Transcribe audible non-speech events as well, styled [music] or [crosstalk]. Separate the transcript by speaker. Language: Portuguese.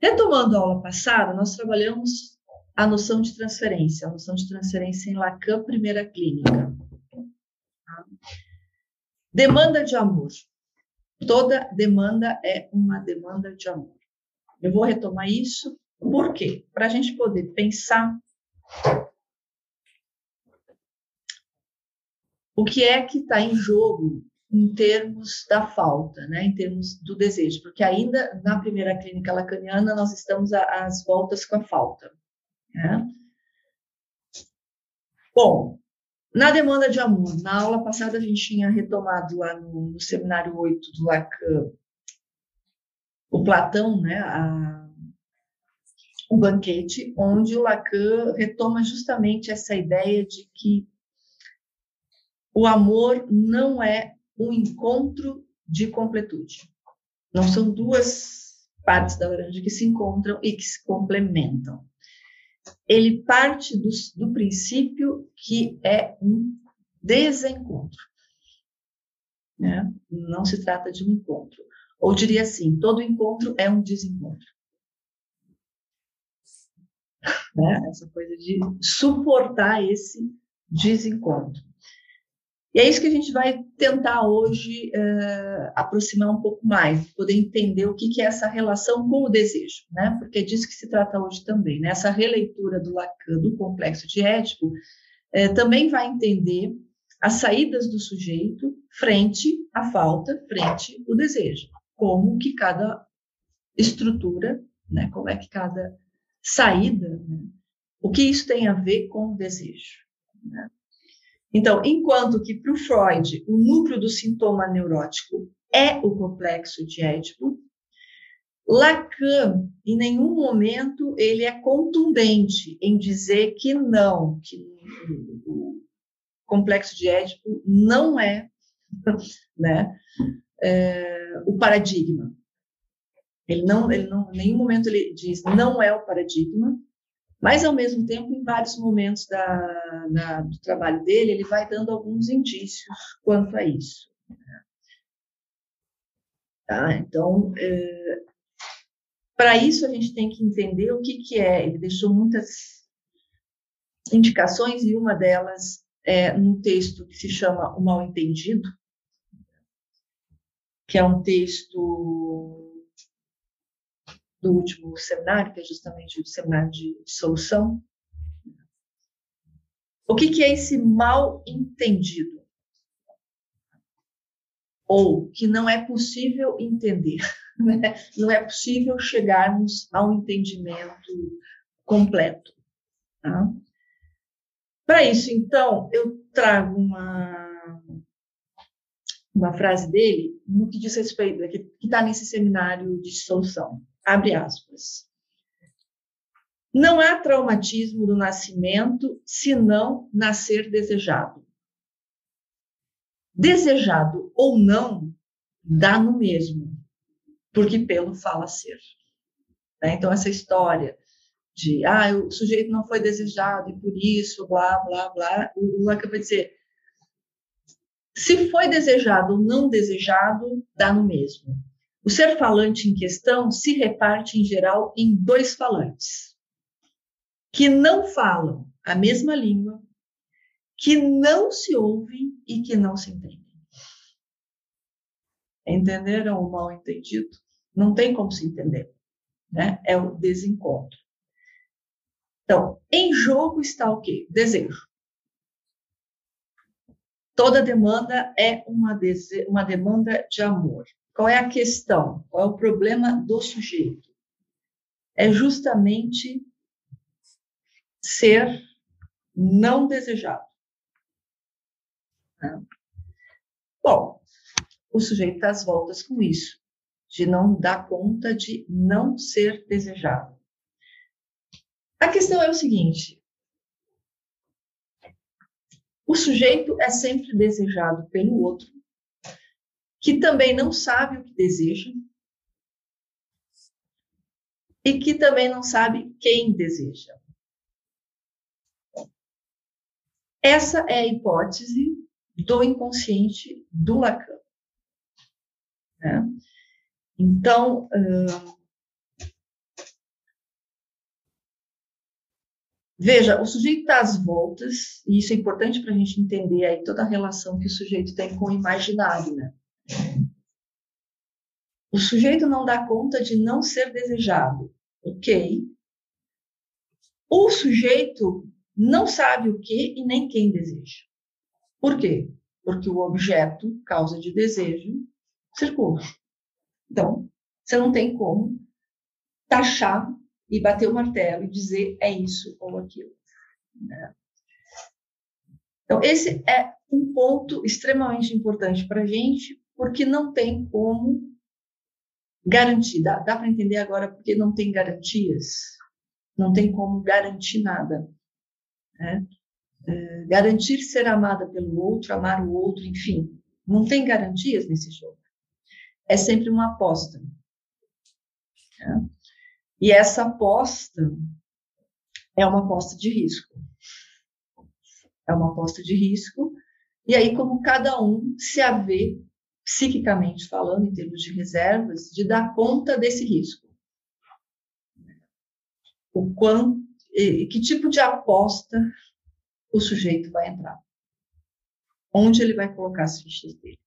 Speaker 1: Retomando a aula passada, nós trabalhamos a noção de transferência, a noção de transferência em Lacan, primeira clínica. Demanda de amor. Toda demanda é uma demanda de amor. Eu vou retomar isso, por quê? Para a gente poder pensar o que é que está em jogo em termos da falta, né, em termos do desejo, porque ainda na primeira clínica lacaniana nós estamos às voltas com a falta. Né? Bom, na demanda de amor, na aula passada a gente tinha retomado lá no, no seminário 8 do Lacan o Platão, né, a, o banquete, onde o Lacan retoma justamente essa ideia de que o amor não é um encontro de completude. Não são duas partes da laranja que se encontram e que se complementam. Ele parte do, do princípio que é um desencontro. Né? Não se trata de um encontro. Ou diria assim: todo encontro é um desencontro. Né? Essa coisa de suportar esse desencontro. E é isso que a gente vai tentar hoje uh, aproximar um pouco mais, poder entender o que, que, é essa relação com o desejo, né? Porque é disso que se trata hoje também, né? Essa releitura do Lacan, do complexo de Édipo, uh, também vai entender as saídas do sujeito frente à falta, frente ao desejo, como que cada estrutura, né? Como é que cada saída, né? o que isso tem a ver com o desejo, né? Então, enquanto que para o Freud o núcleo do sintoma neurótico é o complexo de Édipo, Lacan, em nenhum momento, ele é contundente em dizer que não, que o complexo de Édipo não é, [laughs] né, é, o paradigma. Ele não, ele não, em nenhum momento ele diz não é o paradigma, mas, ao mesmo tempo, em vários momentos da, da, do trabalho dele, ele vai dando alguns indícios quanto a isso. Tá? Então, é, para isso, a gente tem que entender o que, que é. Ele deixou muitas indicações, e uma delas é no texto que se chama O Mal Entendido, que é um texto do último seminário, que é justamente o seminário de solução. O que, que é esse mal entendido? Ou que não é possível entender, [laughs] né? não é possível chegarmos a um entendimento completo. Tá? Para isso, então, eu trago uma, uma frase dele no que diz respeito, que está nesse seminário de solução. Abre aspas. Não há traumatismo do nascimento senão nascer desejado. Desejado ou não, dá no mesmo, porque pelo fala ser. Né? Então, essa história de ah, o sujeito não foi desejado e por isso, blá, blá, blá, o Lacan vai dizer se foi desejado ou não desejado, dá no mesmo. O ser falante em questão se reparte, em geral, em dois falantes, que não falam a mesma língua, que não se ouvem e que não se entendem. Entenderam o mal entendido? Não tem como se entender. Né? É o desencontro. Então, em jogo está o quê? Desejo. Toda demanda é uma, dese... uma demanda de amor. Qual é a questão? Qual é o problema do sujeito? É justamente ser não desejado. Né? Bom, o sujeito está às voltas com isso, de não dar conta de não ser desejado. A questão é o seguinte: o sujeito é sempre desejado pelo outro que também não sabe o que deseja e que também não sabe quem deseja. Essa é a hipótese do inconsciente do Lacan. Né? Então, uh, veja, o sujeito está às voltas, e isso é importante para a gente entender aí toda a relação que o sujeito tem com o imaginário, né? O sujeito não dá conta de não ser desejado, ok? O sujeito não sabe o que e nem quem deseja. Por quê? Porque o objeto, causa de desejo, circula. Então, você não tem como taxar e bater o martelo e dizer é isso ou aquilo. Né? Então, esse é um ponto extremamente importante para a gente, porque não tem como garantir. Dá, dá para entender agora porque não tem garantias? Não tem como garantir nada. Né? É, garantir ser amada pelo outro, amar o outro, enfim, não tem garantias nesse jogo. É sempre uma aposta. Né? E essa aposta é uma aposta de risco. É uma aposta de risco. E aí, como cada um se haver, psiquicamente falando, em termos de reservas, de dar conta desse risco. O quanto, que tipo de aposta o sujeito vai entrar? Onde ele vai colocar as fichas dele?